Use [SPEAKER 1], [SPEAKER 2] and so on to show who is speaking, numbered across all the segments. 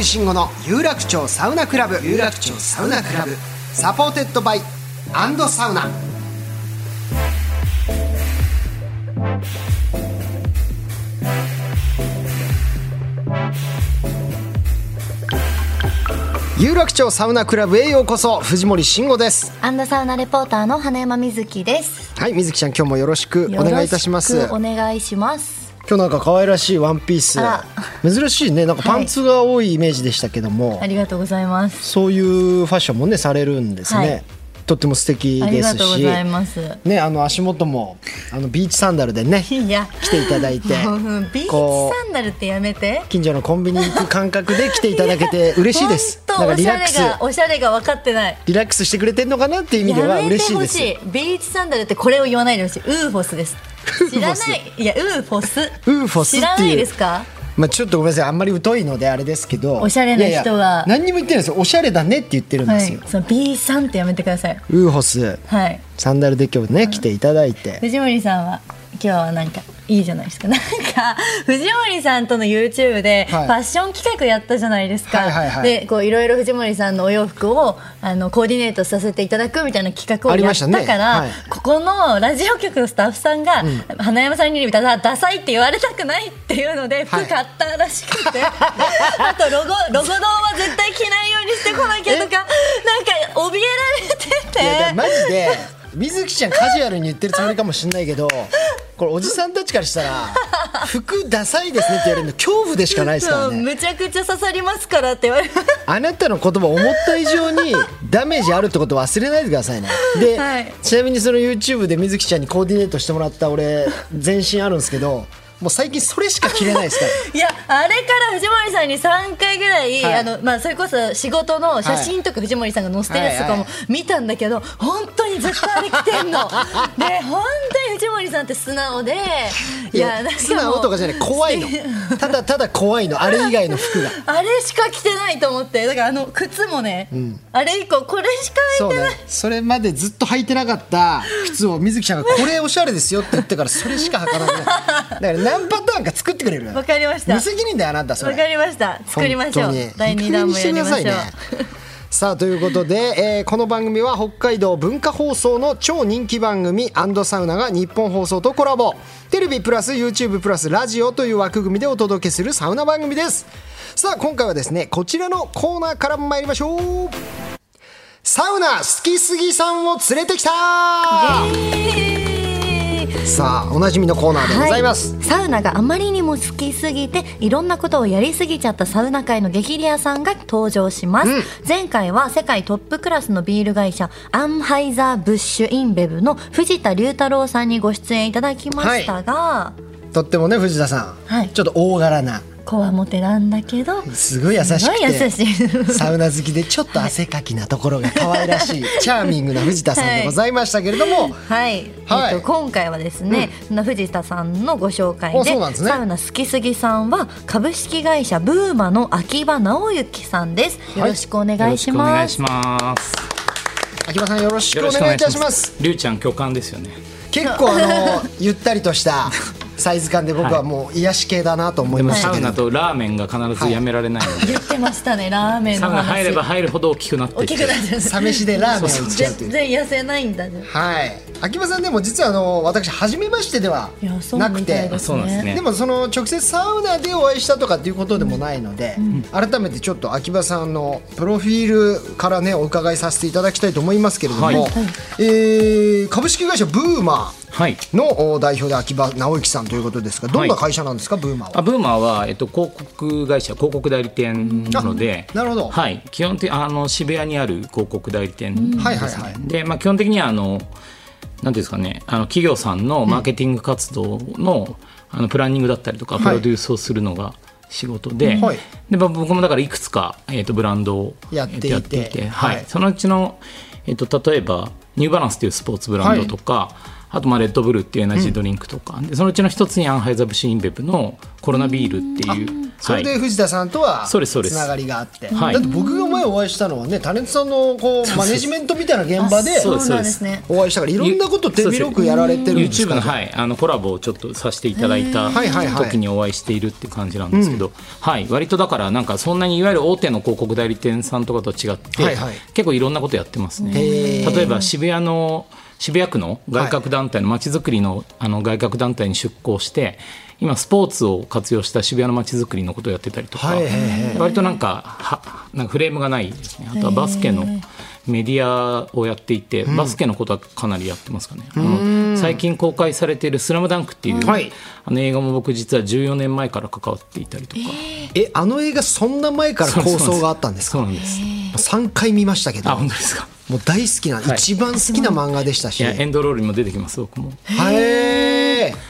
[SPEAKER 1] 森慎吾の有楽町サウナクラブ。有楽町サウナクラブ。 Supported by。アンドサウナ。有楽町サウナクラブへようこそ。藤森慎吾です。
[SPEAKER 2] アンダサウナレポーターの花山瑞希です。
[SPEAKER 1] はい水木ちゃん今日もよろしくお願いいたします。
[SPEAKER 2] よろしくお願いします。
[SPEAKER 1] 今日なんか可愛らしいワンピース。
[SPEAKER 2] あ。
[SPEAKER 1] 珍しいね。なんかパンツが多いイメージでしたけども、
[SPEAKER 2] ありがとうございます。
[SPEAKER 1] そういうファッションもねされるんですね、
[SPEAKER 2] はい
[SPEAKER 1] とっても素敵ですし
[SPEAKER 2] がとうございます。
[SPEAKER 1] ねあの足元もあのビーチサンダルでね
[SPEAKER 2] いや、
[SPEAKER 1] 来ていただいて
[SPEAKER 2] ビーチ
[SPEAKER 1] こ
[SPEAKER 2] サンダルってやめて。
[SPEAKER 1] 近所のコンビニ行く感覚で来ていただけて嬉しいですなんか
[SPEAKER 2] おしゃれ
[SPEAKER 1] リラックス
[SPEAKER 2] がおしゃれが分かってない。
[SPEAKER 1] リラックスしてくれてるのかなっていう意味では嬉しいです。
[SPEAKER 2] ビーチサンダルってこれを言わないでほしい。ウーフォスです。知らない。いや、ウーフォス。
[SPEAKER 1] ウーフォス
[SPEAKER 2] 知らないですか？
[SPEAKER 1] まあちょっとごめんなさい。あんまり疎いのであれですけど。
[SPEAKER 2] おしゃれな人が
[SPEAKER 1] いやいや何にも言ってないですよ。おしゃれだねって言ってるんですよ、。
[SPEAKER 2] はい。その B さんってやめてください。
[SPEAKER 1] ウーホス。
[SPEAKER 2] はい。
[SPEAKER 1] サンダルで今日ね来ていただいて。
[SPEAKER 2] 藤森さんは。今日はなんかいいじゃないですか。なんか藤森さんとの YouTube でフ
[SPEAKER 1] はい。
[SPEAKER 2] ァッション企画やったじゃないですか、
[SPEAKER 1] はいはいはい。
[SPEAKER 2] でこういろいろ藤森さんのお洋服をあのコーディネートさせていただくみたいな企画をやっ
[SPEAKER 1] たね。
[SPEAKER 2] たから、
[SPEAKER 1] はい。
[SPEAKER 2] ここのラジオ局のスタッフさんが、花山さんにダダダサいって言われたくないっていうので服買ったらしくて、あとロゴロゴ堂は絶対着ないようにしてこなきゃとかなんか怯えられてて。
[SPEAKER 1] マジで水木ちゃんカジュアルに言ってるつもりかもしれないけどこれおじさんたちからしたら服ダサいですねって言われるの恐怖でしかないですからね。
[SPEAKER 2] むちゃくちゃ刺さりますからって言われま
[SPEAKER 1] あなたの言葉思った以上にダメージあるってこと忘れないでくださいね。で、
[SPEAKER 2] はい。
[SPEAKER 1] ちなみにその YouTube で水木ちゃんにコーディネートしてもらった俺全身あるんですけどもう最近それしか着れないですから
[SPEAKER 2] いやあれから藤森さんに3回ぐらい、
[SPEAKER 1] はい。
[SPEAKER 2] あのまあ、それこそ仕事の写真とか藤森さんが載せてるやつとかも
[SPEAKER 1] はいは
[SPEAKER 2] 見たんだけど、本当にずっとあれ着てんの。で本当に藤森さんって素直で
[SPEAKER 1] いや素直とかじゃない怖いの。ただただ怖いの。あれ以外の服が。
[SPEAKER 2] あれしか着てないと思って。だからあの靴もね、あれ以降これしか
[SPEAKER 1] そう
[SPEAKER 2] 履いてない。
[SPEAKER 1] ね。それまでずっと履いてなかった靴を水木ちゃんが「これおしゃれですよ」って言ってからそれしか履かなくなる。だから何パターンか作ってくれる
[SPEAKER 2] わかりました。
[SPEAKER 1] 無責任だよあなたそれ。
[SPEAKER 2] わかりました。作りましょう。第2弾もやりましょう。
[SPEAKER 1] いい加減にしてくださいね。さあということで、えーこの番組は北海道文化放送の超人気番組サウナが日本放送とコラボ。テレビプラス YouTube プラスラジオという枠組みでお届けするサウナ番組です。さあ今回はですねこちらのコーナーから参りましょう。サウナ好きすぎさんを連れてきたさあおなじみのコーナーでございます、
[SPEAKER 2] はい、サウナがあまりにも好きすぎていろんなことをやりすぎちゃったサウナ界の激レアさんが登場します、前回は世界トップクラスのビール会社アンハイザー・ブッシュ・インベブの藤田龍太郎さんにご出演いただきましたが、
[SPEAKER 1] とってもね藤田さん、
[SPEAKER 2] はい。
[SPEAKER 1] ちょっと大柄な
[SPEAKER 2] こわもてなんだけど
[SPEAKER 1] すごい優しくてサウナ好きでちょっと汗かきなところが可愛らしい、チャーミングな藤田さんでございましたけれども、
[SPEAKER 2] はい、
[SPEAKER 1] はい
[SPEAKER 2] えっと今回はですね、その藤田さんのご紹介
[SPEAKER 1] あ
[SPEAKER 2] で
[SPEAKER 1] ね
[SPEAKER 2] サウナ好きすぎさんは株式会社ブーマの秋葉直之さんです。よろしくお願いし
[SPEAKER 3] よろくお願
[SPEAKER 2] ます。
[SPEAKER 3] いします。
[SPEAKER 1] 秋葉さんよろしくお願いいたします。
[SPEAKER 3] りゅうちゃん巨漢ですよね。
[SPEAKER 1] 結構あのゆったりとしたサイズ感で僕はもう癒し系だなと思いましたけど、
[SPEAKER 3] サウナとラーメンが必ずやめられないので、
[SPEAKER 2] 言ってましたねラーメンの話。
[SPEAKER 3] サウナ入れば入るほど大きくなって
[SPEAKER 2] 大きくなっちゃう。
[SPEAKER 1] サ飯でラーメンを打っちゃうという。
[SPEAKER 2] 全然痩せないんだね。
[SPEAKER 1] はい。秋葉さんでも実はあの私初めましてではなくて。
[SPEAKER 2] で
[SPEAKER 3] あそうなんですね。
[SPEAKER 1] でもその直接サウナでお会いしたとかっていうことでもないので、改めてちょっと秋葉さんのプロフィールからねお伺いさせていただきたいと思いますけれども、
[SPEAKER 3] はい。
[SPEAKER 1] えー株式会社ブーマ
[SPEAKER 3] はい。
[SPEAKER 1] ーのお代表で秋葉直之さんということですがどんな会社なんですか、ブーマーは。
[SPEAKER 3] あブーマーは、えっと、広告会社広告代理店なので。
[SPEAKER 1] あなるほど。
[SPEAKER 3] はい、基本的あの渋谷にある広告代理店です、ね。
[SPEAKER 1] はいはいはい。
[SPEAKER 3] で、まあ、基本的にはあのなんですかね。あの企業さんのマーケティング活動の,、あのプランニングだったりとか
[SPEAKER 1] はい。
[SPEAKER 3] プロデュースをするのが仕事で,、
[SPEAKER 1] はい。
[SPEAKER 3] でまあ僕もだからいくつか、えっとブランドを
[SPEAKER 1] やっていて。
[SPEAKER 3] えっとはい。
[SPEAKER 1] はい。
[SPEAKER 3] そのうちの、えっと例えばニューバランスというスポーツブランドとか、あとまあレッドブルっていうエナジードリンクとか、でそのうちの一つにアンハイザブシインベブのコロナビールっていう、
[SPEAKER 1] それで藤田さんとはつながりがあって、
[SPEAKER 3] はい。
[SPEAKER 1] だって僕が前お会いしたのはねタレントさんのこうマネジメントみたいな現場でお会いしたからいろんなこと手広くやられてるんですか
[SPEAKER 3] ？YouTube の,、はい、あのコラボをちょっとさせていただいた
[SPEAKER 1] はいはいはい。
[SPEAKER 3] 時にお会いしているっていう感じなんですけど、はい、割とだからなんかそんなにいわゆる大手の広告代理店さんとかと違って、
[SPEAKER 1] はいはい。
[SPEAKER 3] 結構いろんなことやってますね。例えば渋谷の渋谷区の外郭団体のまちづくりのあの外郭団体に出向して今スポーツを活用した渋谷のまちづくりのことをやってたりとか、
[SPEAKER 1] はい
[SPEAKER 3] 割となんかはなんかフレームがないですね。あとはバスケのメディアをやっていて、バスケのことはかなりやってますかね、あの最近公開されている「スラムダンクっていう、
[SPEAKER 1] はい。
[SPEAKER 3] あの映画も僕実は14年前から関わっていたりとか、
[SPEAKER 1] えあの映画そんな前から構想があったんですか？
[SPEAKER 3] そうなんです。
[SPEAKER 1] 3回見ましたけど。
[SPEAKER 3] あ本当ですか
[SPEAKER 1] もう大好きな、
[SPEAKER 3] い。
[SPEAKER 1] 一番好きな漫画でしたし。
[SPEAKER 3] エンドロールにも出てきます僕も。
[SPEAKER 1] はい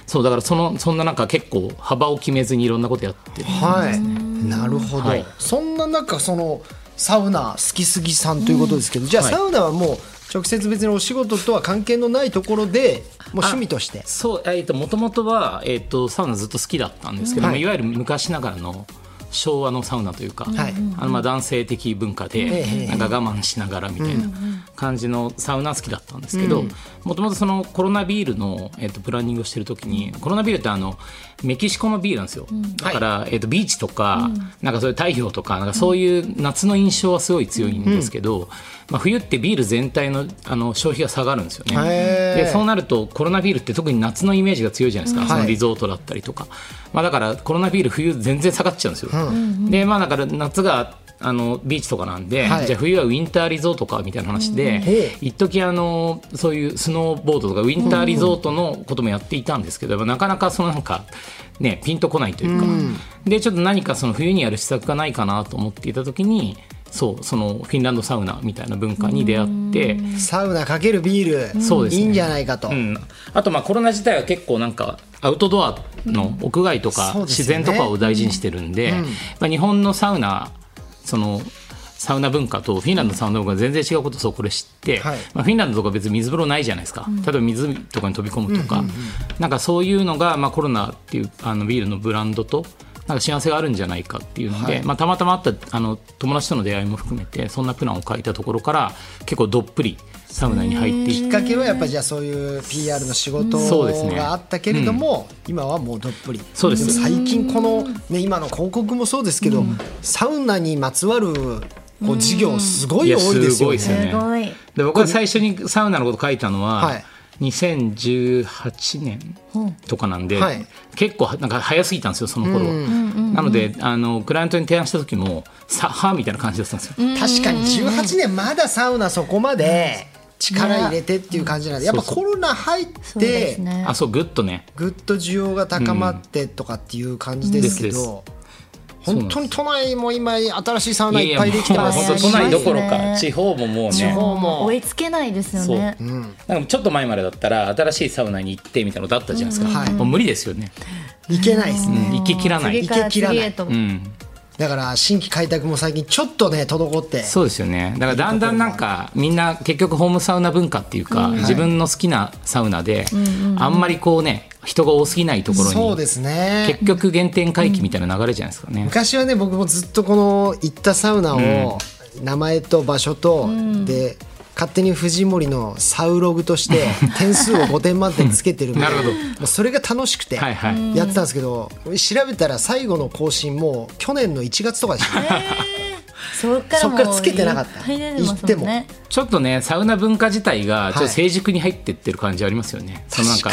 [SPEAKER 3] そうだからそのそんな中結構幅を決めずにいろんなことやってる。
[SPEAKER 1] はい。なるほど、
[SPEAKER 3] はい。
[SPEAKER 1] そんな中そのサウナ好きすぎさんということですけど、じゃあ
[SPEAKER 3] はい。
[SPEAKER 1] サウナはもう直接別にお仕事とは関係のないところでもう趣味として。
[SPEAKER 3] そうえっともともとは、えっとサウナずっと好きだったんですけども、
[SPEAKER 1] はい。
[SPEAKER 3] い、わゆる昔ながらの昭和のサウナというか、
[SPEAKER 1] はい。
[SPEAKER 3] あのまあ男性的文化
[SPEAKER 1] え
[SPEAKER 3] で
[SPEAKER 1] え
[SPEAKER 3] なんか我慢しながらみたいな感じのサウナ好きだったんですけどもともとそのコロナビールの、えっとプランニングをしてる時にコロナビールってあのメキシコのビールなんですよ、だから、えっとビーチとか,、なんかそういう太陽とかなんかそういう夏の印象はすごい強いんですけど、まあ、冬ってビール全体のあの消費が下がるんですよね。でそうなるとコロナビールって特に夏のイメージが強いじゃないですか、そのリゾートだったりとか、まあ、だからコロナビール冬全然下がっちゃうんですよ、でまあだから夏があのビーチとかなんで、
[SPEAKER 1] はい。
[SPEAKER 3] じゃあ冬はウィンターリゾートかみたいな話で、
[SPEAKER 1] へ
[SPEAKER 3] 一時あのそういうスノーボードとかウィンターリゾートのこともやっていたんですけど、なかなかそのなんかねピンとこないというか、でちょっと何かその冬にやる施策がないかなと思っていた時にそうそのフィンランドサウナみたいな文化に出会って、
[SPEAKER 1] サウナかけるビール、
[SPEAKER 3] そうですね。
[SPEAKER 1] いいんじゃないかと、
[SPEAKER 3] うん、あとまあコロナ自体は結構なんかアウトドアの屋外とか自然とかを大事にしてるんで、まあ、日本のサウナそのサウナ文化とフィンランドのサウナ文化が全然違うことをそうこれ知って、
[SPEAKER 1] はい。
[SPEAKER 3] まあ、フィンランドとか別に水風呂ないじゃないですか、例えば湖とかに飛び込むとか、なんかそういうのが、まあ、コロナっていうあのビールのブランドとなんか幸せがあるんじゃないかっていうので、
[SPEAKER 1] はい。
[SPEAKER 3] まあ、たまたまあったあの友達との出会いも含めてそんなプランを書いたところから結構どっぷりサウナに入って
[SPEAKER 1] きっかけはやっぱりじゃあそういう PR の仕事
[SPEAKER 3] そうですね。
[SPEAKER 1] があったけれども、今はもうどっぷり。
[SPEAKER 3] そうです。
[SPEAKER 1] も最近この、ね、今の広告もそうですけど、サウナにまつわるこう事業すごい多いですよね。
[SPEAKER 3] すごいですよね。
[SPEAKER 2] すごい。
[SPEAKER 3] で僕が最初にサウナのこと書いたのは、
[SPEAKER 1] はい。
[SPEAKER 3] 2018年とかなんで、
[SPEAKER 1] はい。
[SPEAKER 3] 結構なんか早すぎたんですよその頃は、なのであのクライアントに提案した時もさはみたいな感じだったんですよ、
[SPEAKER 1] 確かに18年まだサウナそこまで力入れてっていう感じなんでやっぱコロナ入って
[SPEAKER 3] あそうグッとね。
[SPEAKER 1] ぐっと需要が高まってとかっていう感じですけど本当に都内も今新しいサウナいっぱいできてますし。
[SPEAKER 3] 本当都内どころか地方ももう
[SPEAKER 1] 地
[SPEAKER 3] ね。
[SPEAKER 1] 方も。
[SPEAKER 2] 追いつけないですよね。
[SPEAKER 3] なんかちょっと前までだったら新しいサウナに行ってみたいなことあったじゃないですか、
[SPEAKER 1] はい。
[SPEAKER 3] もう無理ですよね、
[SPEAKER 1] いけないですね。
[SPEAKER 3] 行ききらない。
[SPEAKER 2] 次から次へと。
[SPEAKER 3] うん
[SPEAKER 1] だから新規開拓も最近ちょっとね滞って。
[SPEAKER 3] そうですよね。だからだんだんなんかみんな結局ホームサウナ文化っていうか、自分の好きなサウナで、あんまりこうね人が多すぎないところに
[SPEAKER 1] そうですね。
[SPEAKER 3] 結局原点回帰みたいな流れじゃないですかね、
[SPEAKER 1] 昔はね僕もずっとこの行ったサウナを名前と場所と、で勝手に藤森のサウログとして 点数を5点満点つけてるんで
[SPEAKER 3] なるほど。
[SPEAKER 1] もうそれが楽しくてやってたんですけど調べたら最後の更新もう去年の1月とかでした、
[SPEAKER 2] そっからもう
[SPEAKER 1] そっからつけてなかった。
[SPEAKER 2] いっても。
[SPEAKER 3] ちょっとねサウナ文化自体がちょっと
[SPEAKER 1] はい
[SPEAKER 3] 成熟に入ってってる感じありますよね、そのなんか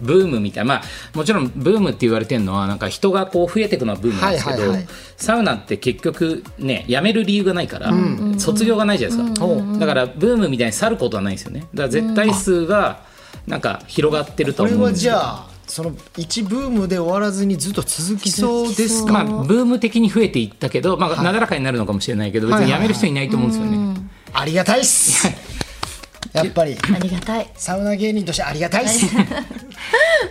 [SPEAKER 3] ブームみたいな。まあもちろんブームって言われてるのはなんか人がこう増えていくのはブームなんですけど、
[SPEAKER 1] はいはいはい。
[SPEAKER 3] サウナって結局ね辞める理由がないから、卒業がないじゃないですか、
[SPEAKER 1] うん
[SPEAKER 3] だからブームみたいに去ることはないんですよね。だから絶対数がなんか広がってると
[SPEAKER 1] これは
[SPEAKER 3] 思うんですよ。
[SPEAKER 1] じゃあその一ブームで終わらずにずっと続きそうですか、
[SPEAKER 3] まあ、ブーム的に増えていったけど、まあ、なだらかになるのかもしれないけど、別に辞める人いないと思うんですよね。
[SPEAKER 1] ありがたいっす。やっぱり。
[SPEAKER 2] ありがたい。
[SPEAKER 1] サウナ芸人としてありがたいっす。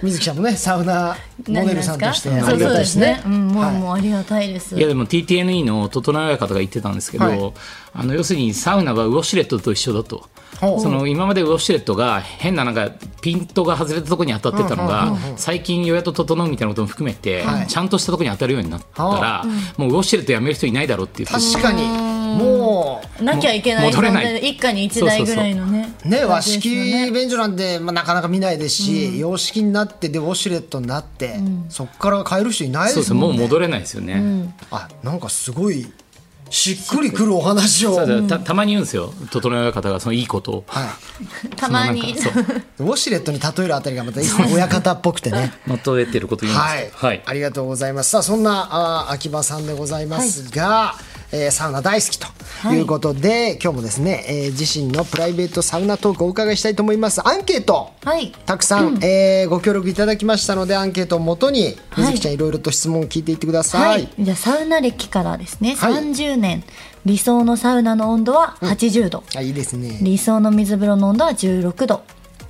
[SPEAKER 1] 水木ちゃんもねサウナモデルさんとしてありがたいですね。
[SPEAKER 2] そうそうですね。うんもう,、
[SPEAKER 1] はい。
[SPEAKER 2] もうありがたいです。
[SPEAKER 3] いやでも TTNE の整え親方が言ってたんですけど、
[SPEAKER 1] はい。
[SPEAKER 3] あの要するにサウナはウォシュレットと一緒だと。その今までウォシュレットが変ななんかピントが外れたところに当たってたのが最近ようやっと整うみたいなことも含めて
[SPEAKER 1] はい。
[SPEAKER 3] ちゃんとしたところに当たるようになったらもうウォシュレットやめる人いないだろうっていう。
[SPEAKER 1] 確かに。も
[SPEAKER 2] なきゃいけない。
[SPEAKER 3] 戻れない。
[SPEAKER 2] 存在で一家に一台ぐらいのね。
[SPEAKER 1] うね和式便所なんで、まあ、なかなか見ないですし、洋式になってでウォシュレットになって、そこから変える人いない
[SPEAKER 3] そうですすも
[SPEAKER 1] んね。
[SPEAKER 3] う戻れないですよね。
[SPEAKER 1] あなんかすごいしっくりくるお話を、
[SPEAKER 3] たたまに言うんですよ。整え親方がそのいいこと。を。
[SPEAKER 1] はい、
[SPEAKER 2] たまに。
[SPEAKER 1] ウォシュレットに例えるあたりがまた 親方っぽくてね。
[SPEAKER 3] まとえてること言うんです。
[SPEAKER 1] はい、
[SPEAKER 3] よはい。
[SPEAKER 1] ありがとうございます。さあそんなあ秋葉さんでございますが、えーサウナ大好きということで、今日もですね、えー自身のプライベートサウナトークをお伺いしたいと思います。アンケート
[SPEAKER 2] はい。
[SPEAKER 1] たくさん、えーご協力いただきましたのでアンケートをもとに水木ちゃんいろいろと質問を聞いていってください、
[SPEAKER 2] はい、じゃあサウナ歴からですね、
[SPEAKER 1] はい。
[SPEAKER 2] 30年。理想のサウナの温度は80度、
[SPEAKER 1] あいいですね。
[SPEAKER 2] 理想の水風呂の温度は16度。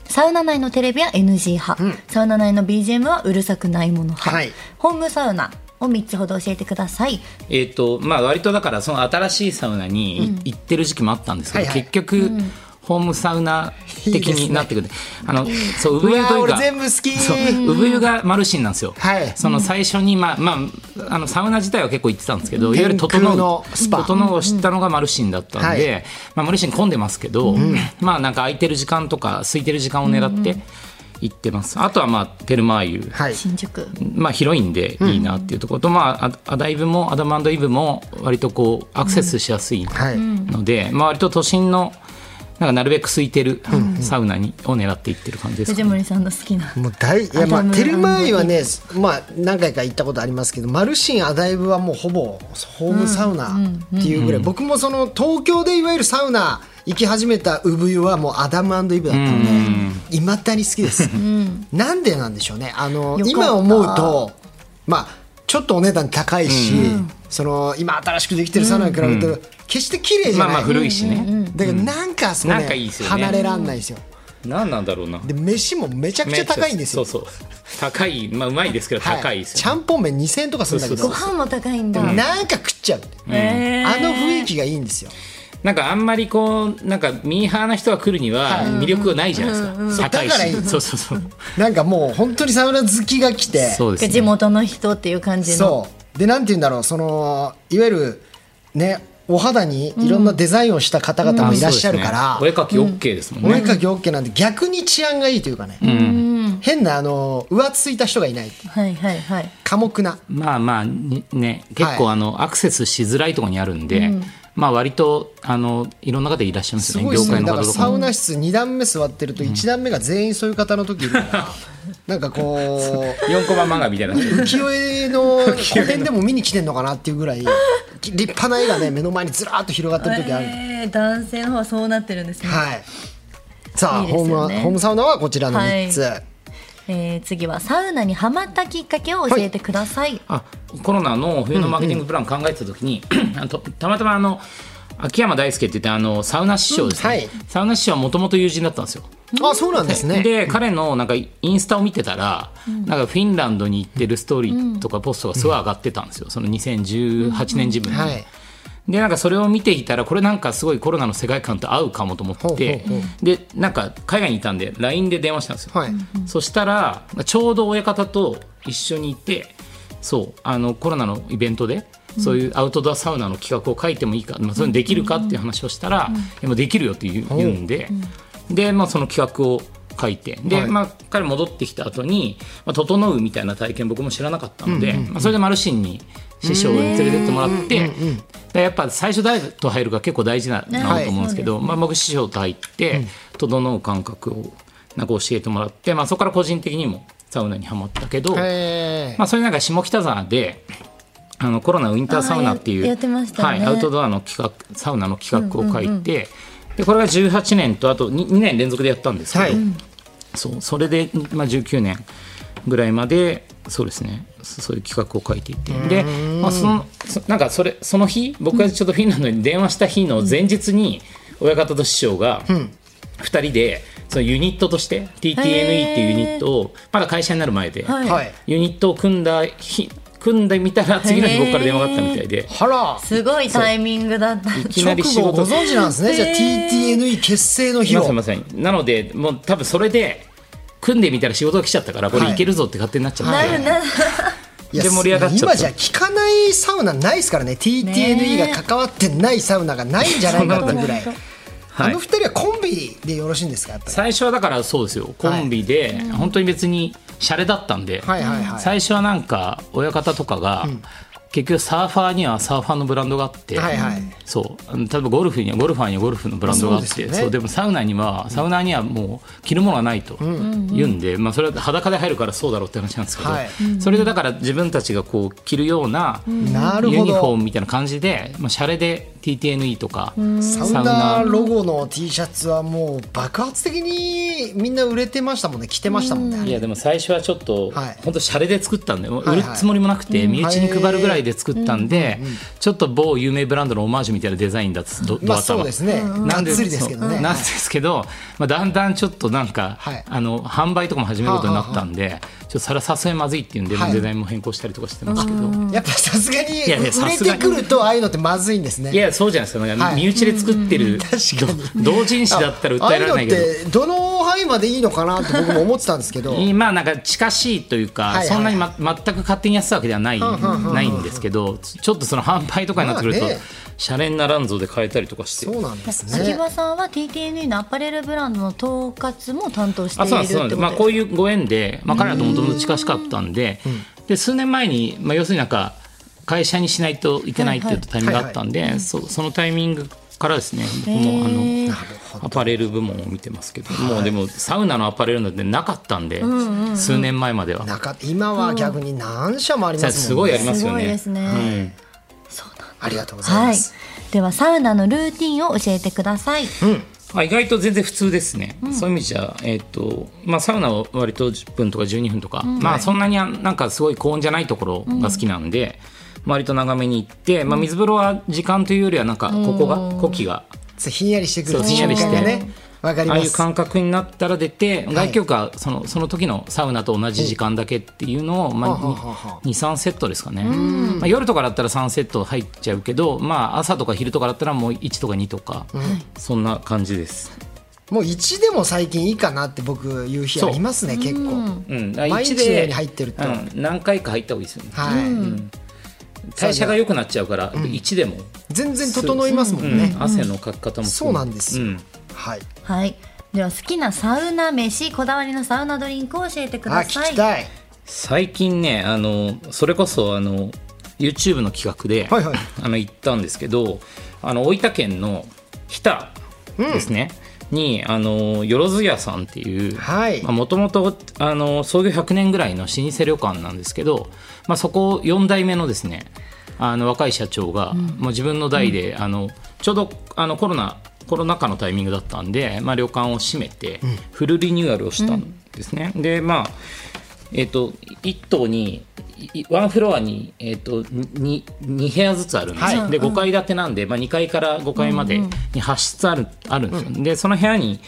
[SPEAKER 2] サウナ内のテレビは NG 派、サウナ内の BGM はうるさくないもの派、
[SPEAKER 1] はい。
[SPEAKER 2] ホームサウナを3つほど教えてください。
[SPEAKER 3] えーとまあ、割とだからその新しいサウナに行ってる時期もあったんですけど、
[SPEAKER 1] はいはい。
[SPEAKER 3] 結局、ホームサウナ的になってくる。あのそう産湯
[SPEAKER 1] うわー俺
[SPEAKER 3] というか
[SPEAKER 1] 全部好き。
[SPEAKER 3] そう産湯がマルシンなんですよ、
[SPEAKER 1] はい。
[SPEAKER 3] その最初に、まあまあ、あのサウナ自体は結構行ってたんですけど、いわゆる整う
[SPEAKER 1] のスパ。
[SPEAKER 3] 整うを知ったのがマルシンだったんで、
[SPEAKER 1] はい
[SPEAKER 3] まあ、マルシン混んでますけど、まあなんか空いてる時間とか空いてる時間を狙って行ってます、あとはまあテルマー湯
[SPEAKER 1] はい。
[SPEAKER 2] 新宿。
[SPEAKER 3] まあ、広いんでいいなっていうところと、まあ、アアダイブもアダムイブも割とこうアクセスしやすい
[SPEAKER 1] はい。
[SPEAKER 3] ので、まあ、割と都心のなんかなるべく空いてるサウナにを狙っていってる感じですかね、
[SPEAKER 2] 藤森さんの好きな
[SPEAKER 1] もう大いやまあテルマはねまあ何回か行ったことありますけどマルシンアダイブはもうほぼホームサウナっていうぐらい、僕もその東京でいわゆるサウナ行き始めた産湯はもうアダムイブだったのでいまだに好きです、なんでなんでしょうね。あの今思うとまあちょっとお値段高いし、その今新しくできてるサウナに比べると決して綺麗じゃない、
[SPEAKER 3] まあまあ古いしね、
[SPEAKER 1] だけどなんかその、
[SPEAKER 3] なんかいいですよね。
[SPEAKER 1] 離れらんないですよ。
[SPEAKER 3] 何なんだろうな。
[SPEAKER 1] で飯もめちゃくちゃ高いんですよ。
[SPEAKER 3] そうそう。高い。まあうまいですけど高いです
[SPEAKER 1] ち
[SPEAKER 3] よ、
[SPEAKER 1] ゃんぽん麺2000円とかするんだけど。
[SPEAKER 2] ご飯も高いんだ、
[SPEAKER 1] なんか食っちゃう、
[SPEAKER 2] へー
[SPEAKER 1] あの雰囲気がいいんですよ。
[SPEAKER 3] なんかあんまりこうなんかミーハーな人が来るには魅力がないじゃないですか、高い
[SPEAKER 1] だからいい。
[SPEAKER 3] しそうそうそう。
[SPEAKER 1] なんかもう本当にサウナ好きが来て。
[SPEAKER 3] そうですね。
[SPEAKER 2] 地元の人っていう感じの。
[SPEAKER 1] そうでなんて言うんだろうそのいわゆるねお肌にいろんなデザインをした方々もいらっしゃるから、
[SPEAKER 3] うですね。お絵描き OK ですもんね、
[SPEAKER 1] お絵描き OK なんで逆に治安がいいというかね、変なあの浮ついた人がいない。
[SPEAKER 2] はいはいはい。
[SPEAKER 1] 寡黙な。
[SPEAKER 3] まあまあにね結構あの、アクセスしづらいところにあるんで、まあ割とあのいろんいらっしゃいますよね。業
[SPEAKER 1] すごいですね。
[SPEAKER 3] 界の方とかも。
[SPEAKER 1] だからサウナ室2段目座ってると1段目が全員そういう方の時いるから、なんかこう
[SPEAKER 3] 4コマ漫画みたいな。
[SPEAKER 1] 浮世絵の古典でも見に来てんのかなっていうぐらい立派な絵がね目の前にずらーっと広がってる時ある、
[SPEAKER 2] えー男性の方はそうなってるんですね、
[SPEAKER 1] はい。さあ
[SPEAKER 2] いいです
[SPEAKER 1] ホームホームサウナはこちらの3つ、
[SPEAKER 2] えー次はサウナにハマったきっかけを教えてください、
[SPEAKER 3] あコロナの冬のマーケティングプラン考えてた時に、あのとたまたまあの秋山大輔って言ってあのサウナ師匠ですね、
[SPEAKER 1] うんはい。
[SPEAKER 3] サウナ師匠はもともと友人だったんですよ。
[SPEAKER 1] あそうなんですね。
[SPEAKER 3] で彼のなんかインスタを見てたら、なんかフィンランドに行ってるストーリーとかポストがすごい上がってたんですよ、その2018年自分に、
[SPEAKER 1] はい
[SPEAKER 3] でなんかそれを見ていたらこれなんかすごいコロナの世界観と合うかもと思ってでなんか海外にいたんで LINE で電話したんですよ、
[SPEAKER 1] はい。
[SPEAKER 3] そしたらちょうど親方と一緒にいてそうあのコロナのイベントでそういうアウトドアサウナの企画を書いてもいいか、まあ、それできるかっていう話をしたら、いやもうできるよって言うんで、で、まあ、その企画を書いてで、
[SPEAKER 1] はい。
[SPEAKER 3] まあ、彼戻ってきた後に、まあ、整うみたいな体験僕も知らなかったので、まあ、それでマルシンに師匠に連れてってもらって、でやっぱ最初誰と入るか結構大事ななと思うんですけど、まあ、僕師匠と入って、整う感覚をなんか教えてもらって、まあ、そこから個人的にもサウナにはまったけど、
[SPEAKER 1] へ
[SPEAKER 3] まあ、それなんか下北沢であのコロナウィンターサウナっていう
[SPEAKER 2] ね。
[SPEAKER 3] はい、アウトドアの企画サウナの企画を書いて、でこれが18年とあと 2, 2年連続でやったんですけど、
[SPEAKER 1] はい
[SPEAKER 3] そうそれで、まあ、19年ぐらいまでそうですね。そそういう企画を書いていて。で、まあ、そのそなんかそれその日僕がちょっとフィンランドに電話した日の前日に親方と師匠が2人でそのユニットとして TTNE っていうユニットをまだ会社になる前で、ユニットを組んだ日組んでみたら次の日僕から電話があったみたいで。
[SPEAKER 1] はら。
[SPEAKER 2] すごいタイミングだった
[SPEAKER 3] いきなり仕
[SPEAKER 1] 直後ご
[SPEAKER 3] 事
[SPEAKER 1] 存知なんですね。じゃあ TTNE 結成の日を。
[SPEAKER 3] すいません。すいません。なのでもう多分それで組んでみたら仕事が来ちゃったからこれいけるぞって勝手になっちゃって、
[SPEAKER 1] はい。
[SPEAKER 2] なるなる
[SPEAKER 1] いや
[SPEAKER 3] で盛り上がっちゃった。
[SPEAKER 1] 今じゃ効かないサウナないですからね。TTNE が関わってないサウナがないんじゃないかっていうぐらい、
[SPEAKER 3] はい
[SPEAKER 1] あの二人はコンビでよろしいんですか
[SPEAKER 3] 最初はだからそうですよ。コンビで、本当に別にシャレだったんで、
[SPEAKER 1] はいはいはい。
[SPEAKER 3] 最初はなんか親方とかが、結局サーファーにはサーファーのブランドがあって、
[SPEAKER 1] はいはい。
[SPEAKER 3] そう。例えばゴルフにはゴルファーにはゴルフのブランドがあってそう
[SPEAKER 1] でね
[SPEAKER 3] でもサウナにはサウナーにはもう着るものがないと言うんで、まあ、それは裸で入るからそうだろうって話なんですけど、
[SPEAKER 1] はい。
[SPEAKER 3] それでだから自分たちがこう着るような
[SPEAKER 1] なるほ
[SPEAKER 3] ユニフォー
[SPEAKER 1] ど
[SPEAKER 3] ムみたいな感じで、まあ、シャレで TTNE とか
[SPEAKER 1] サウナ。ロゴの T シャツはもう爆発的にみんな売れてましたもんね。着てましたもんね
[SPEAKER 3] いやでも最初はちょっと、
[SPEAKER 1] はい。
[SPEAKER 3] 本当シャレで作ったんで、売るつもりもなくて、身内に配るぐらいで作ったんで、ちょっと某有名ブランドのオマージュみたいなデザインだったドド
[SPEAKER 1] まあ
[SPEAKER 3] 頭
[SPEAKER 1] そうですね。がっつりですけどね。
[SPEAKER 3] なんですけど、まあ、だんだんちょっとなんか、
[SPEAKER 1] はい。
[SPEAKER 3] あの販売とかも始めることになったんで、ちょっとそれはさすがにまずいっていうんで、
[SPEAKER 1] はい。
[SPEAKER 3] デザインも変更したりとかしてますけど。
[SPEAKER 1] やっぱさすがに
[SPEAKER 3] やいや
[SPEAKER 1] 売れてくるとああいうのってまずいんですね。
[SPEAKER 3] いやそうじゃないですか。なんか
[SPEAKER 1] はい。
[SPEAKER 3] 身内で作ってる、同人誌だったら訴えられないけど。
[SPEAKER 1] ああいうのってどの範囲までいいのかなって僕も思ってたんですけど。
[SPEAKER 3] まあなんか近しいというか、
[SPEAKER 1] はいはい
[SPEAKER 3] そんなに、ま、全く勝手にやってたわけではない,、ないんですけどちょっとその販売とかになってくると、
[SPEAKER 1] まあね
[SPEAKER 3] シャレにならんぞで変えたりとかして。
[SPEAKER 1] そうなんです
[SPEAKER 2] 秋
[SPEAKER 1] ね
[SPEAKER 2] 葉さんは TTNE のアパレルブランドの統括も担当している
[SPEAKER 3] あそうなんですまあ、こう
[SPEAKER 2] いう
[SPEAKER 3] ご縁で、まあ、彼らともともと近しかったんで,、で数年前に、まあ、要するになんか会社にしないといけないっていうタイミングがあったんで、そそのタイミングからですね僕もあのアパレル部門を見てますけど、もうでもサウナのアパレルなんてなかったんで、数年前までは。
[SPEAKER 1] なんか今は逆に何社もありますもんね。
[SPEAKER 3] すごいあります
[SPEAKER 2] す
[SPEAKER 3] よね。
[SPEAKER 2] ごいですね、
[SPEAKER 3] うん
[SPEAKER 1] ありがとうござい
[SPEAKER 2] はい。
[SPEAKER 1] ます、
[SPEAKER 2] ではサウナのルーティンを教えてください、
[SPEAKER 3] あ意外と全然普通ですね、そういう意味じゃ、えっとまあ、サウナは割と10分とか12分とか、まあ、そんなにあなんかすごい高温じゃないところが好きなんで、割と長めに行って、まあ、水風呂は時間というよりはなんかここが呼気が。
[SPEAKER 1] ひんやりしてくる。
[SPEAKER 3] ひんやりして。
[SPEAKER 1] ねわかり
[SPEAKER 3] ああいう感覚になったら出て外気浴はそのその時のサウナと同じ時間だけっていうのを、ま
[SPEAKER 1] はあはあは
[SPEAKER 3] あ、23セットですかね、まあ、夜とかだったら3セット入っちゃうけど、まあ、朝とか昼とかだったらもう1とか2とか、そんな感じです。
[SPEAKER 1] もう1でも最近いいかなって僕言う日ありますね結構。
[SPEAKER 3] うん、
[SPEAKER 1] 毎日のように入ってると
[SPEAKER 3] うん。何回か入った方がいいですよね。
[SPEAKER 1] はい
[SPEAKER 3] 代謝が良くなっちゃうから、1でも、
[SPEAKER 1] 全然整いますもんね。
[SPEAKER 3] うん。汗のかき方も
[SPEAKER 1] そう。なんです。よ
[SPEAKER 3] うん。
[SPEAKER 1] はい。
[SPEAKER 2] はい。では好きなサウナ飯こだわりのサウナドリンクを教えてくだ
[SPEAKER 1] あ
[SPEAKER 2] さい。
[SPEAKER 1] 聞きたい。
[SPEAKER 3] 最近ねあのそれこそあの YouTube の企画で、
[SPEAKER 1] はいはい。
[SPEAKER 3] あの行ったんですけどあの大分県の日田ですね、にあのよろず屋さんっていう
[SPEAKER 1] はい。
[SPEAKER 3] もともと創業100年ぐらいの老舗旅館なんですけど、まあ、そこ4代目のですねあの若い社長が、もう自分の代で、あのちょうどあのコロナコロナ禍のタイミングだったんで、まあ、旅館を閉めてフルリニューアルをしたんですね。でまあえっと1棟にいワンフロアに、えっと 2, 2部屋ずつあるんですよ、
[SPEAKER 1] はい。
[SPEAKER 3] で5階建てなんで、まあ、2階から5階までに8室ある,、あるんですよ、でその部屋に、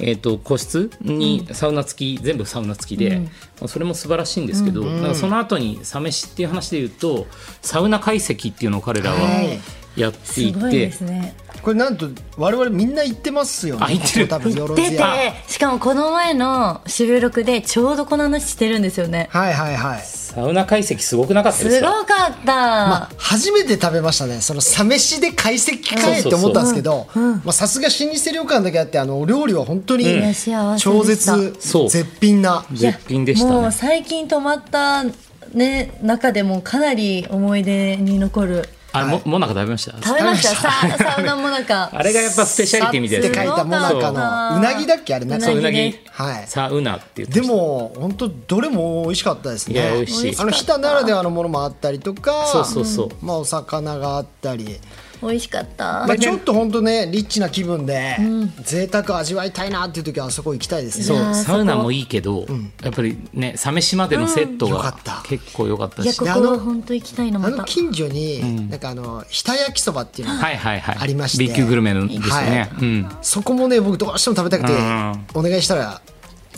[SPEAKER 3] えっと個室にサウナ付き、全部サウナ付きで、まあそれも素晴らしいんですけど、なんかその後にサ飯っていう話で言うとサウナ解析っていうのを彼らは
[SPEAKER 1] はい。
[SPEAKER 3] やっていて、
[SPEAKER 2] すごいですね
[SPEAKER 1] これなんと我々みんな行ってますよね。
[SPEAKER 3] あ行ってる。
[SPEAKER 1] 多分よろ
[SPEAKER 2] 出て
[SPEAKER 1] ずや
[SPEAKER 2] しかもこの前の収録でちょうどこの話してるんですよね。
[SPEAKER 1] はいはいはい。
[SPEAKER 3] サウナ解析すごくなかったです
[SPEAKER 2] すご
[SPEAKER 3] か
[SPEAKER 2] かった、
[SPEAKER 1] まあ、初めて食べましたね。そのサ飯で解析かいって思ったんですけどまあさすが老舗旅館だけあってあのお料理は本当に
[SPEAKER 2] いや幸せ
[SPEAKER 1] 超絶絶品な。
[SPEAKER 3] 絶品でした
[SPEAKER 2] もう
[SPEAKER 3] ね
[SPEAKER 2] 最近泊まったね中でもかなり思い出に残る
[SPEAKER 3] あれももなか食べました？
[SPEAKER 2] 食べました。さサウナもなんか。
[SPEAKER 3] あれがやっぱスペシャリティみたいですね
[SPEAKER 1] って書いたもなかのうなぎだっけ？あれなんか。
[SPEAKER 3] そううなぎ。
[SPEAKER 1] はい。
[SPEAKER 3] サウナって言って
[SPEAKER 1] でも本当どれも美味しかったですね。
[SPEAKER 3] いや美味しい。
[SPEAKER 1] あの日田ならではのものもあったりとか
[SPEAKER 3] そうそうそう。
[SPEAKER 1] まあお魚があったり
[SPEAKER 2] 美味しかった。
[SPEAKER 1] まあ、ちょっと本当ねリッチな気分で、贅沢味わいたいなっていう時はあそこ行きたいですね。
[SPEAKER 3] そ
[SPEAKER 2] いう
[SPEAKER 3] サウナもいいけど、やっぱりねサ飯までのセットが
[SPEAKER 1] よかった。
[SPEAKER 3] 結構良かったし、
[SPEAKER 2] いやここ本当行きたいの
[SPEAKER 1] あ
[SPEAKER 2] また。
[SPEAKER 1] の近所に、なんかあの日田焼きそばっていうのが
[SPEAKER 3] はいはいはい。
[SPEAKER 1] ありまして。
[SPEAKER 3] B 級グルメのですよね、
[SPEAKER 1] はい。
[SPEAKER 3] うん。
[SPEAKER 1] そこもね僕どうしても食べたくて、
[SPEAKER 3] うん。
[SPEAKER 1] お願いしたら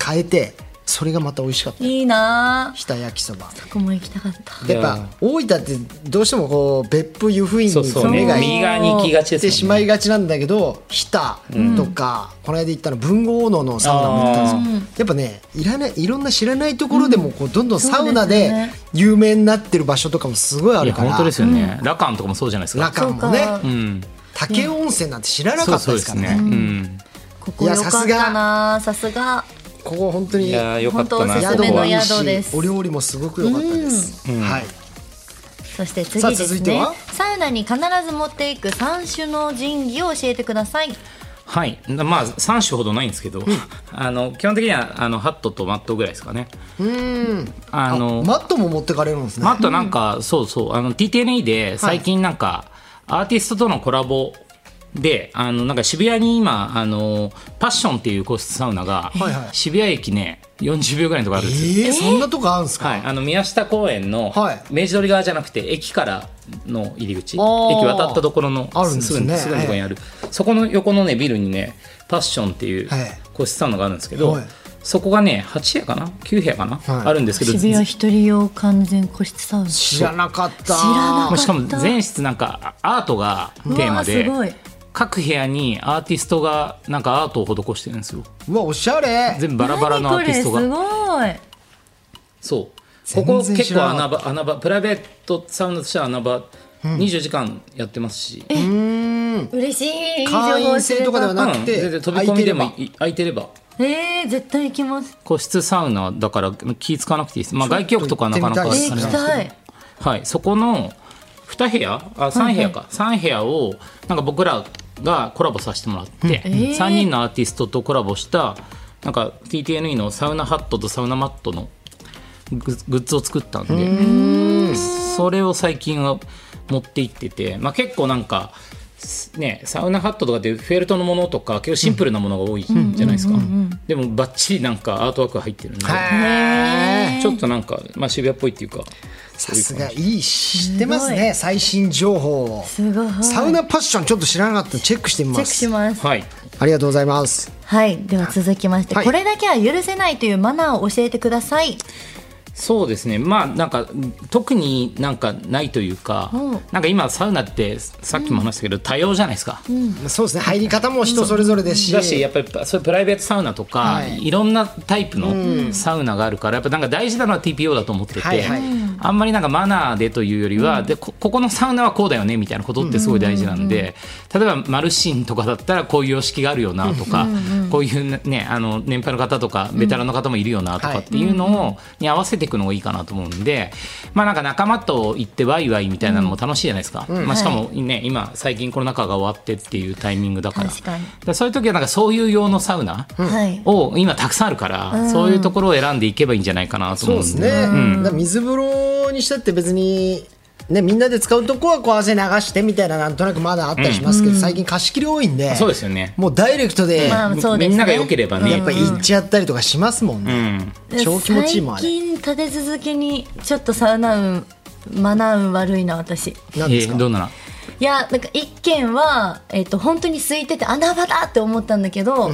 [SPEAKER 1] 変えてそれがまた美味しかった。
[SPEAKER 2] いいな。あ
[SPEAKER 1] 日田焼きそば。
[SPEAKER 2] ここも行きたかった。
[SPEAKER 1] やっぱ大分ってどうしてもこう別府湯布院に
[SPEAKER 3] そうそう
[SPEAKER 1] 目が
[SPEAKER 3] 行きがち
[SPEAKER 1] ってしまいがちなんだけど日田とか、この間行ったの文豪野のサウナも行ったんですよ。やっぱねいらないいろんな知らないところでもこうどんどんサウナ
[SPEAKER 2] で
[SPEAKER 1] 有名になってる場所とかもすごいあるから。
[SPEAKER 3] 本当ですよね、ラカンとかもそうじゃないです
[SPEAKER 1] ラ
[SPEAKER 3] か。
[SPEAKER 1] カンもね。
[SPEAKER 2] そうか。
[SPEAKER 3] うん。
[SPEAKER 1] 武雄温泉なんて知らなかった
[SPEAKER 3] そうそうです
[SPEAKER 1] からね。
[SPEAKER 3] ね、うん。
[SPEAKER 2] ここよかったな。さすが
[SPEAKER 1] ここ本当に
[SPEAKER 3] いやーよかったな。
[SPEAKER 2] 本当おすす
[SPEAKER 1] 宿
[SPEAKER 2] めの宿です。
[SPEAKER 1] お料理もすごく良かったです、はい。
[SPEAKER 2] そして次ですね。
[SPEAKER 1] 続いては？
[SPEAKER 2] サウナに必ず持っていく三種の神器を教えてください。
[SPEAKER 3] はい。まあ3種ほどないんですけど、あの基本的にはあのハットとマットぐらいですかね。あの
[SPEAKER 1] マットも持ってかれるんですね。
[SPEAKER 3] マットなんか、そうそう。あの TTNA で最近なんか、アーティストとのコラボであのなんか渋谷に今あのパッションっていう個室サウナが、
[SPEAKER 1] はいはい。
[SPEAKER 3] 渋谷駅ね40秒ぐらいのところあるんですよ。
[SPEAKER 1] えー、そんなとこあるんですか、
[SPEAKER 3] はい、あの宮下公園の
[SPEAKER 1] はい。
[SPEAKER 3] 明治通り側じゃなくて駅からの入り口。駅
[SPEAKER 1] あー。
[SPEAKER 3] 渡ったところの
[SPEAKER 1] あるんですね。
[SPEAKER 3] ぐすぐのところにある、そこの横のねビルにねパッションっていう
[SPEAKER 1] はい。
[SPEAKER 3] 個室サウナがあるんですけど、
[SPEAKER 1] はい。
[SPEAKER 3] そこがね8部屋かな？9部屋かな、
[SPEAKER 1] はい。
[SPEAKER 3] あるんですけど
[SPEAKER 2] 渋谷一人用完全個室サウナ。
[SPEAKER 1] 知らなかった。
[SPEAKER 2] 知らなかった
[SPEAKER 3] もうしかも全室なんかアートがテーマ
[SPEAKER 2] う
[SPEAKER 3] で
[SPEAKER 2] わーすごい
[SPEAKER 3] 各部屋にアーティストがなんかアートを施してるんですよ。
[SPEAKER 1] うわおしゃれ。
[SPEAKER 3] 全部バラバラのアーティスト
[SPEAKER 2] 何
[SPEAKER 3] が
[SPEAKER 2] これ
[SPEAKER 3] そう。ここ結構穴場穴場プライベートサウナとしては穴場、24時間やってますし、
[SPEAKER 2] すごい嬉しい。
[SPEAKER 1] 会員制とかではなくて
[SPEAKER 3] うん。全然飛び込みでも
[SPEAKER 1] 空いて
[SPEAKER 3] い空いてれば。
[SPEAKER 2] えー、絶対行きます。
[SPEAKER 3] 個室サウナだから気使わなくていいです、まあ、外気浴とかはなかなかあれなんですけど。はい、そこの2部屋あ3部屋か、三3部屋をなんか僕らがコラボさせてもらって、
[SPEAKER 2] えー。
[SPEAKER 3] 3人のアーティストとコラボしたなんか TTNE のサウナハットとサウナマットのググッズを作ったんでそれを最近は持って行ってて、まあ、結構なんか。ね、サウナハットとかってフェルトのものとか結構シンプルなものが多いじゃないですか、でもバッチリなんかアートワークが入ってるんでちょっとなんか、まあ、渋谷っぽいっていうか
[SPEAKER 1] さすがいい知ってますね最新情報を。
[SPEAKER 2] すごい。
[SPEAKER 1] サウナパッションちょっと知らなかったのチェックしてみ
[SPEAKER 2] チェック
[SPEAKER 1] ます
[SPEAKER 2] します。
[SPEAKER 3] はい。
[SPEAKER 1] ありがとうございます。
[SPEAKER 2] はい。では続きまして、
[SPEAKER 1] はい。
[SPEAKER 2] これだけは許せないというマナーを教えてください
[SPEAKER 3] そうですね。まあなんか特になんかないというか、
[SPEAKER 2] うん。
[SPEAKER 3] なんか今サウナってさっきも話したけど、多様じゃないですか、
[SPEAKER 1] そうですね。入り方も人それぞれですし
[SPEAKER 3] だしやっぱりそういうプライベートサウナとか、
[SPEAKER 1] はい。
[SPEAKER 3] い、ろんなタイプのサウナがあるからやっぱなんか大事なのは TPO だと思ってて、
[SPEAKER 1] はいはい。
[SPEAKER 3] あんまりなんかマナーでというよりは、でこここのサウナはこうだよねみたいなことってすごい大事なんで、例えばマルシンとかだったらこういう様式があるよなとか、こういうねあの年配の方とかベテランの方もいるよなとかっていうのを、に合わせていくのがいいかなと思うんで、まあなんか仲間と行ってワイワイみたいなのも楽しいじゃないですか、まあ、しかもね今最近コロナ禍が終わってっていうタイミングだから。
[SPEAKER 2] 確か
[SPEAKER 3] そういう時はなんかそういう用のサウナ
[SPEAKER 2] はい。
[SPEAKER 3] を今たくさんあるから、そういうところを選んでいけばいいんじゃないかなと思うんで。
[SPEAKER 1] ね、水風呂にしたって別にね、みんなで使うとこはこう汗流してみたいななんとなくまだあったりしますけど、最近貸し切り多いんで
[SPEAKER 3] そうですよね、
[SPEAKER 1] もうダイレクトで、
[SPEAKER 2] まあですね。
[SPEAKER 3] みんなが良ければね
[SPEAKER 1] やっぱり行っちゃったりとかしますもん
[SPEAKER 3] う
[SPEAKER 1] ね、
[SPEAKER 3] ん、
[SPEAKER 1] 超気持ちいいもんあれ
[SPEAKER 2] 最近立て続けにちょっとサウナ運マナー運悪いな私。
[SPEAKER 1] なんですか、
[SPEAKER 3] えーどんなの？
[SPEAKER 2] いやなんか一軒は、えっと本当に空いてて穴場だって思ったんだけど、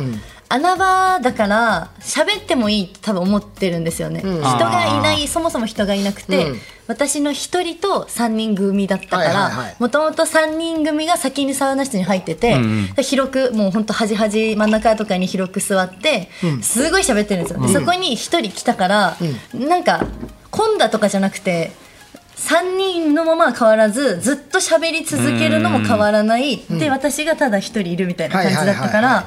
[SPEAKER 2] 穴場だから喋ってもいいって多分思ってるんですよね、人がいないそもそも人がいなくて、
[SPEAKER 1] うん。
[SPEAKER 2] 私の一人と三人組だったか
[SPEAKER 1] はいはい
[SPEAKER 2] ら
[SPEAKER 1] はい。
[SPEAKER 2] もともと3人組が先にサウナ室に入ってて、で広くもう本当端端真ん中とかに広く座って、すごい喋ってるんですよ、でそこに一人来たから、なんか混んだとかじゃなくて3人のままは変わらずずっと喋り続けるのも変わらない。で私がただ一人いるみたいな感じだったか
[SPEAKER 1] はいはいはい
[SPEAKER 2] ら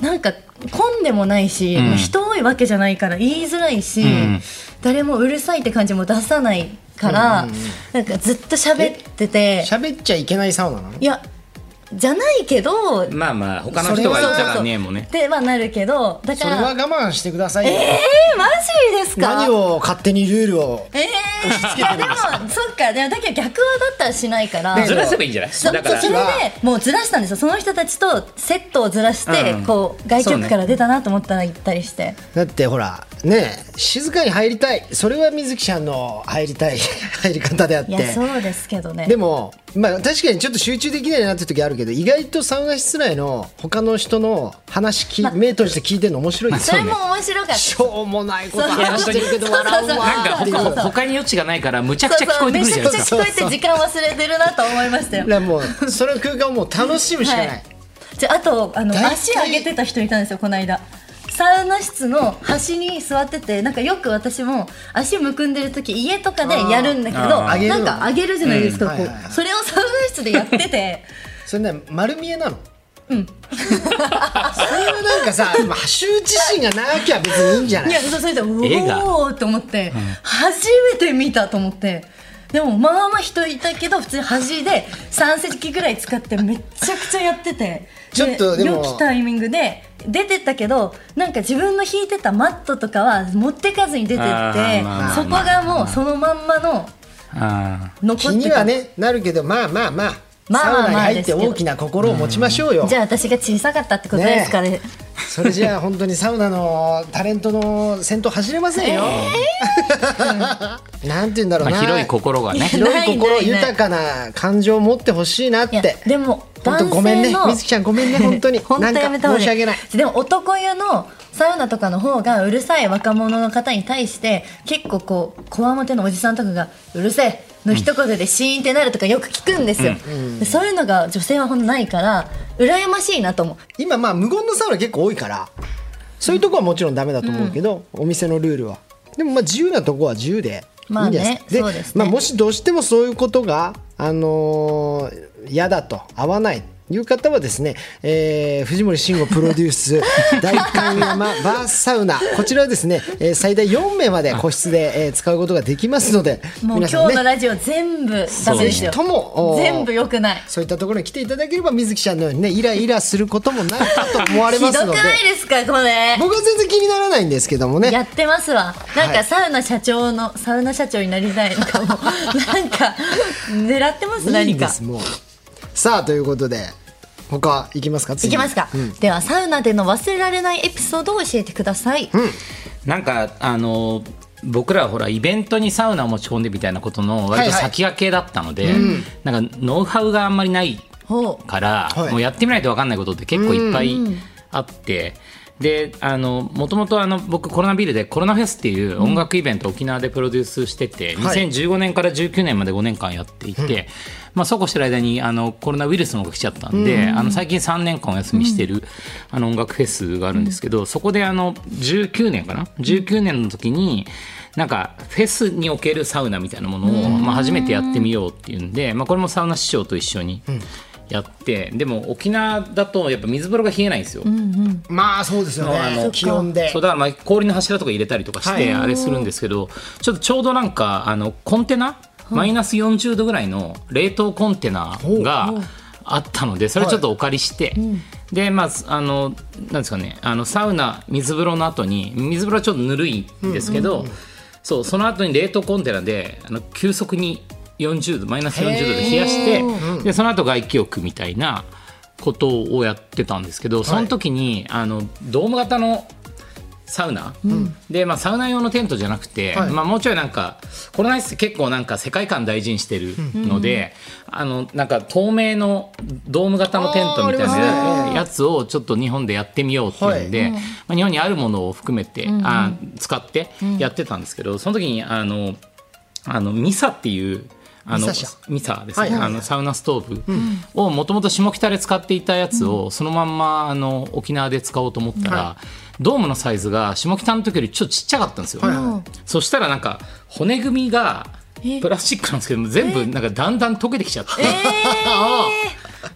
[SPEAKER 2] なんか混んでもないし、
[SPEAKER 3] ん。
[SPEAKER 2] 人多いわけじゃないから言いづらいし、
[SPEAKER 3] ん。
[SPEAKER 2] 誰もうるさいって感じも出さないから、なんかずっと喋ってて。
[SPEAKER 1] 喋っちゃいけないサウナなの？
[SPEAKER 2] いやじゃないけど
[SPEAKER 3] まあまあ他の人がいたらねもうね。
[SPEAKER 2] ではなるけどだから
[SPEAKER 1] それは我慢してくださいよ、
[SPEAKER 2] えー、マジですか？
[SPEAKER 1] 何を勝手にルールを。
[SPEAKER 2] えー、でもそっか。でもだけど逆はだったらしないから、
[SPEAKER 1] ね
[SPEAKER 3] ずらせばいいんじゃない？
[SPEAKER 2] そ
[SPEAKER 3] だから。
[SPEAKER 2] それでもうずらしたんですよ。その人たちとセットをずらして、
[SPEAKER 3] うん。
[SPEAKER 2] こう外局から出たなと思ったら行ったりして、
[SPEAKER 1] だってほらね静かに入りたい。それは水木ちゃんの入りたい入り方であって。
[SPEAKER 2] いやそうですけどね。
[SPEAKER 1] でもまあ確かにちょっと集中できないなって時あるけど意外とサウナ室内の他の人の話き、目閉じて聞いてるの面白いですよ
[SPEAKER 2] それも面白かった
[SPEAKER 1] しょうもないこと話してるけど笑うわ
[SPEAKER 3] なんか他他に余地がないからむちゃくちゃ聞こえてくるじゃないですか
[SPEAKER 2] そう。そうめちゃくちゃ聞こえて時間忘れてるなと思いましたよ
[SPEAKER 1] だもうその空間をもう楽しむしかない、
[SPEAKER 2] はい。じゃああとあの足上げてた人いたんですよこの間サウナ室の端に座っててなんかよく私も足むくんでる時家とかでやるんだけどなんか上げるじゃないですか、
[SPEAKER 1] うん。
[SPEAKER 2] こう
[SPEAKER 1] はいはい。はい
[SPEAKER 2] それをサウナ室でやってて。
[SPEAKER 1] それね丸見えなの。うん。それはなんかさまあ羞恥心がなきゃ別にいいんじゃない？
[SPEAKER 2] いやそれでうおーって思って、初めて見たと思って。でもまあまあ人いたけど普通に端で3席ぐらい使ってめっちゃくちゃやってて。
[SPEAKER 1] ちょっとでも
[SPEAKER 2] 良きタイミングで出てったけどなんか自分の引いてたマットとかは持ってかずに出てってそこがもうそのまんまの残ってた。
[SPEAKER 1] にはねなるけどまあまあまあ
[SPEAKER 2] まあ
[SPEAKER 1] サウナに入って大きな心を持ちましょうよ、
[SPEAKER 2] じゃあ私が小さかったってことですかね。
[SPEAKER 1] それじゃあ本当にサウナのタレントの先頭走れませんよ、なんて言うんだろうな、
[SPEAKER 3] まあ広い心がね。
[SPEAKER 1] 広い心
[SPEAKER 2] ないないない。
[SPEAKER 1] 豊かな感情を持ってほしいなって。
[SPEAKER 2] でも
[SPEAKER 1] 本当ごめんね。
[SPEAKER 2] 男性の
[SPEAKER 1] みずきちゃんごめんね。本当に。
[SPEAKER 2] 本当やめた方が
[SPEAKER 1] 申し訳ない。
[SPEAKER 2] でも男湯のサウナとかの方がうるさい若者の方に対して結構こうこわもてのおじさんとかが「うるせえ」の一言でシーンってなるとかよく聞くんですよ、でそういうのが女性はほんとないから羨ましいなと思う。
[SPEAKER 1] 今まあ無言のサウナ結構多いからそういうとこはもちろんダメだと思うけど、お店のルールは。でもまあ自由なとこは自由でいいんじゃないですか、
[SPEAKER 2] まあねそうですね。
[SPEAKER 1] まあ、もしどうしてもそういうことがあのー嫌だと合わないいう方はですね、えー藤森慎吾プロデュース 大観山バーサウナ。こちらはですね、えー最大4名まで個室で、えー使うことができますので
[SPEAKER 2] もう今日のラジオ全部ダメですよ
[SPEAKER 1] とも
[SPEAKER 2] 全部良くない。
[SPEAKER 1] そういったところに来ていただければ水木ちゃんのようにねイライラすることもないかと思われ
[SPEAKER 2] ひどく
[SPEAKER 1] ますので。
[SPEAKER 2] ないですかこれ
[SPEAKER 1] 僕は全然気にならないんですけどもね。
[SPEAKER 2] やってますわ。なん
[SPEAKER 1] はい
[SPEAKER 2] かサウナ社長の、サウナ社長になりたいのかも。なんか狙ってます
[SPEAKER 1] いい
[SPEAKER 2] 何か。
[SPEAKER 1] んですもうさあということで他いきますか？次。
[SPEAKER 2] いきますか、ではサウナでの忘れられないエピソードを教えてください、
[SPEAKER 3] なんかあの僕らはほらイベントにサウナを持ち込んでみたいなことの割と先駆けだったので、なんかノウハウがあんまりないから、
[SPEAKER 1] はい
[SPEAKER 3] もうやってみないと分かんないことって結構いっぱいあって。であのもともとあの僕コロナビルでコロナフェスっていう音楽イベントを沖縄でプロデュースしてて、
[SPEAKER 1] はい。
[SPEAKER 3] 2015年から19年まで5年間やっていて、まあ、そうこうしてる間にあのコロナウイルスのが来ちゃったんで、あの最近3年間お休みしてる、あの音楽フェスがあるんですけど、そこであの19年かな？19年の時になんかフェスにおけるサウナみたいなものを、まあ、初めてやってみようっていうんで、まあ、これもサウナ師匠と一緒にやって、でも沖縄だとやっぱ水風呂が冷えないんですよ。
[SPEAKER 1] まあそうですよ
[SPEAKER 3] あの
[SPEAKER 1] ね気温で。
[SPEAKER 3] そうだからまあ氷の柱とか入れたりとかして
[SPEAKER 1] はい。
[SPEAKER 3] あれするんですけど、ちょっとちょうどなんかあのコンテナマイナス40度ぐらいの冷凍コンテナがあったのでそれちょっとお借りして、でまああのなんですかねあのサウナ水風呂の後に水風呂はちょっとぬるいんですけど、そうその後に冷凍コンテナであの急速に40度マイナス40度で冷やしてでその後外気浴みたいなことをやってたんですけどその時に、あのドーム型のサウナ、で、まあ、サウナ用のテントじゃなくて、
[SPEAKER 1] はい。
[SPEAKER 3] まあ、もうちょいなんかコロナ室結構なんか世界観大事にしてるので、あのなんか透明のドーム型のテントみたいなやつをちょっと日本でやってみようっていうんで、まあ、日本にあるものを含めて、あ使ってやってたんですけどその時にあのあのミサっていうあの
[SPEAKER 1] ミサ
[SPEAKER 3] ですね、
[SPEAKER 1] はいはいはい。
[SPEAKER 3] あのサウナストーブ。をもともと下北で使っていたやつをそのまんまあの沖縄で使おうと思ったら、
[SPEAKER 1] は
[SPEAKER 3] ドームのサイズが下北の時よりちょっとちっちゃかったんですよ、
[SPEAKER 1] はいは
[SPEAKER 3] そしたらなんか骨組みがプラスチックなんですけども全部なんかだんだん溶けてきちゃっ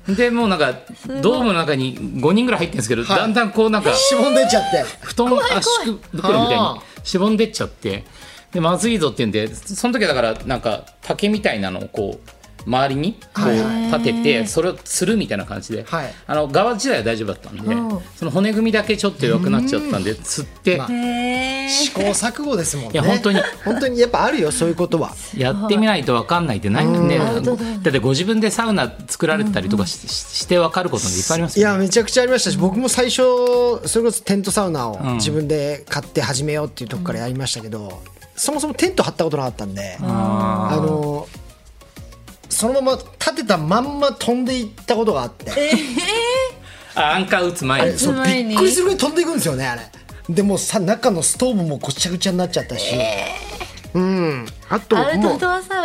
[SPEAKER 3] て、でもうなんかドームの中に5人ぐらい入ってるんですけど、
[SPEAKER 1] はい。
[SPEAKER 3] だんだんこうなんか
[SPEAKER 1] しぼんでっちゃって。
[SPEAKER 3] 布団圧縮袋みたい
[SPEAKER 1] あ
[SPEAKER 3] にしぼんでっちゃってでまずいぞって言うんでその時はだからなんか竹みたいなのをこう周りにこ
[SPEAKER 1] はいう
[SPEAKER 3] 立ててそれをつるみたいな感じで、
[SPEAKER 1] はい。
[SPEAKER 3] あの側自体は大丈夫だったんで
[SPEAKER 2] うん。
[SPEAKER 3] その骨組みだけちょっと弱くなっちゃったんでつって
[SPEAKER 1] まあ試行錯誤ですもんね。
[SPEAKER 3] いや本当に。
[SPEAKER 1] 本当にやっぱあるよそういうことは。
[SPEAKER 3] やってみないと分かんないってないねだ
[SPEAKER 2] うん。
[SPEAKER 3] ってご自分でサウナ作られてたりとかし,、して分かることもいっぱいありますよね。
[SPEAKER 1] いやめちゃくちゃありましたし僕も最初それこそテントサウナを自分で買って始めようっていうとこからやりましたけど、そもそもテント張ったことなかったんであのそのまま立てたまんま飛んでいったことがあって、
[SPEAKER 3] あアンカー打つ前に。
[SPEAKER 1] びっくりするぐらい飛んでいくんですよねあれ。でもうさ中のストーブもごちゃごちゃになっちゃったし、うん。あともう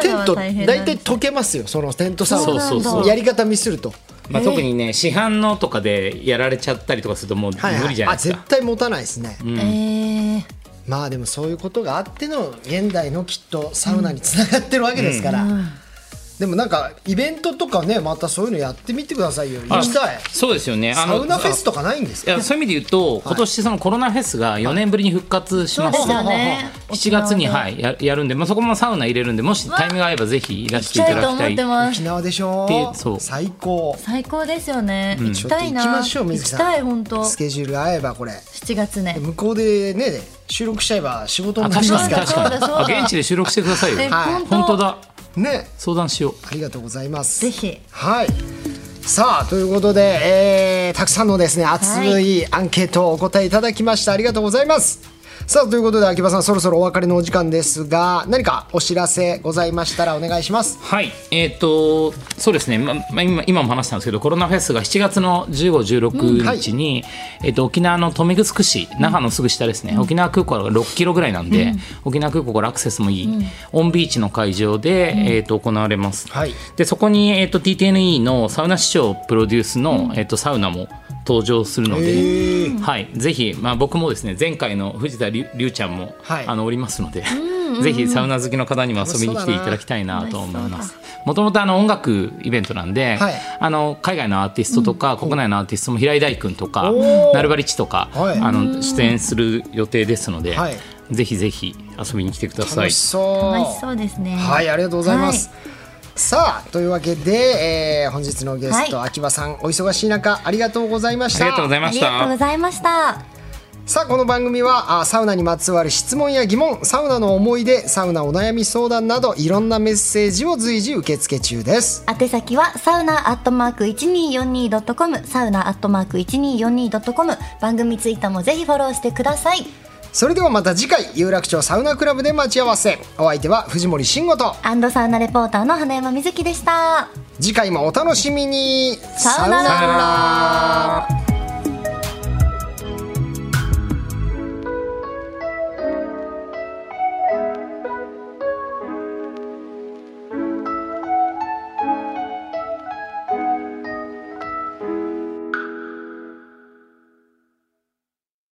[SPEAKER 1] テント
[SPEAKER 2] 大
[SPEAKER 1] 体溶けますよそのテントサウナ。やり方ミスると。
[SPEAKER 3] まあ、特にね市販のとかでやられちゃったりとかするともう
[SPEAKER 1] はいはい
[SPEAKER 3] 無理じゃないですか、
[SPEAKER 1] あ絶対持たないですね、
[SPEAKER 2] えー
[SPEAKER 1] まあでもそういうことがあっての現代のきっとサウナにつながってるわけですから、でもなんかイベントとかねまたそういうのやってみてくださいよ。行きたい。
[SPEAKER 3] そうですよね。あ
[SPEAKER 1] サ
[SPEAKER 3] の
[SPEAKER 1] ウナフェスとかないんですか？
[SPEAKER 3] いやそういう意味で言うと、今年そのコロナフェスが4年ぶりに復活しまして、
[SPEAKER 2] そうですよね。
[SPEAKER 3] 7月に、はい、ややるんで、まあ、そこもサウナ入れるんでもしタイミングが合えばぜひいらしてい
[SPEAKER 2] 行きた
[SPEAKER 3] だきたい。
[SPEAKER 2] ってます
[SPEAKER 1] 沖縄でしょ。
[SPEAKER 3] でそう。
[SPEAKER 1] 最高。
[SPEAKER 2] 最高ですよね、行き
[SPEAKER 1] ちょっと
[SPEAKER 2] たいな。
[SPEAKER 1] 行きましょう水木さん。
[SPEAKER 2] 行きたい本当。
[SPEAKER 1] スケジュール合えばこれ。
[SPEAKER 2] 7月ね。
[SPEAKER 1] 向こうでね収録しちゃえば仕事
[SPEAKER 3] あ
[SPEAKER 1] になり
[SPEAKER 3] 確かに
[SPEAKER 1] ますから
[SPEAKER 3] 現地で収録してくださいよ。
[SPEAKER 2] え
[SPEAKER 1] はい。
[SPEAKER 2] 本当
[SPEAKER 3] だ
[SPEAKER 1] ね。
[SPEAKER 3] 相談しよう。
[SPEAKER 1] ありがとうございます。
[SPEAKER 2] ぜひ。
[SPEAKER 1] はい。さあということで、えーたくさんのですね熱いアンケートをお答えいただきました。ありがとうございますさあということで秋葉さんそろそろお別れのお時間ですが何かお知らせございましたらお願いします。
[SPEAKER 3] はい、えっ、と、そうですね、ままあ、今今も話したんですけど、コロナフェスが7月の15、16日に、えっ、と、沖縄の豊見城市、那覇のすぐ下ですね、沖縄空港から6キロぐらいなんで、沖縄空港からアクセスもいい、オンビーチの会場で、えっ、と、行われます。
[SPEAKER 1] はい。
[SPEAKER 3] で、そこに、えっ、と、TTNE のサウナ師匠プロデュースの、えっ、と、サウナも登場するので、はい、ぜひ、まあ、僕もですね、前回の藤田りゅうちゃんも、
[SPEAKER 1] はい。
[SPEAKER 3] あの、おりますので、ぜひサウナ好きの方にも遊びに来ていただきたいなと思います。もともとあの音楽イベントなんで、
[SPEAKER 1] はい。
[SPEAKER 3] あの海外のアーティストとか、国内のアーティストも平井大君とかナルバリッチとか、
[SPEAKER 1] はい。
[SPEAKER 3] あの出演する予定ですので、
[SPEAKER 1] はい。
[SPEAKER 3] ぜひぜひ遊びに来てください。
[SPEAKER 1] 楽し。そう。
[SPEAKER 2] 楽しそうですね。
[SPEAKER 1] はいありがとうございます、さあというわけで、えー本日のゲスト、
[SPEAKER 2] はい。
[SPEAKER 1] 秋葉さんお忙しい中ありがとうございました。
[SPEAKER 3] ありがとうございまし
[SPEAKER 2] ありがとうご
[SPEAKER 3] た。
[SPEAKER 2] ざいました。
[SPEAKER 1] さあこの番組はあサウナにまつわる質問や疑問サウナの思い出サウナお悩み相談などいろんなメッセージを随時受け付け中です。
[SPEAKER 2] 宛先はサウナアットマーク 1242.com サウナアットマーク 1242.com 番組ツイッターもぜひフォローしてください
[SPEAKER 1] それではまた次回有楽町サウナクラブで待ち合わせ。お相手は藤森慎吾と。
[SPEAKER 2] アンドサウナレポーターの花山瑞希でした。
[SPEAKER 1] 次回もお楽しみに。
[SPEAKER 2] さよ
[SPEAKER 1] なら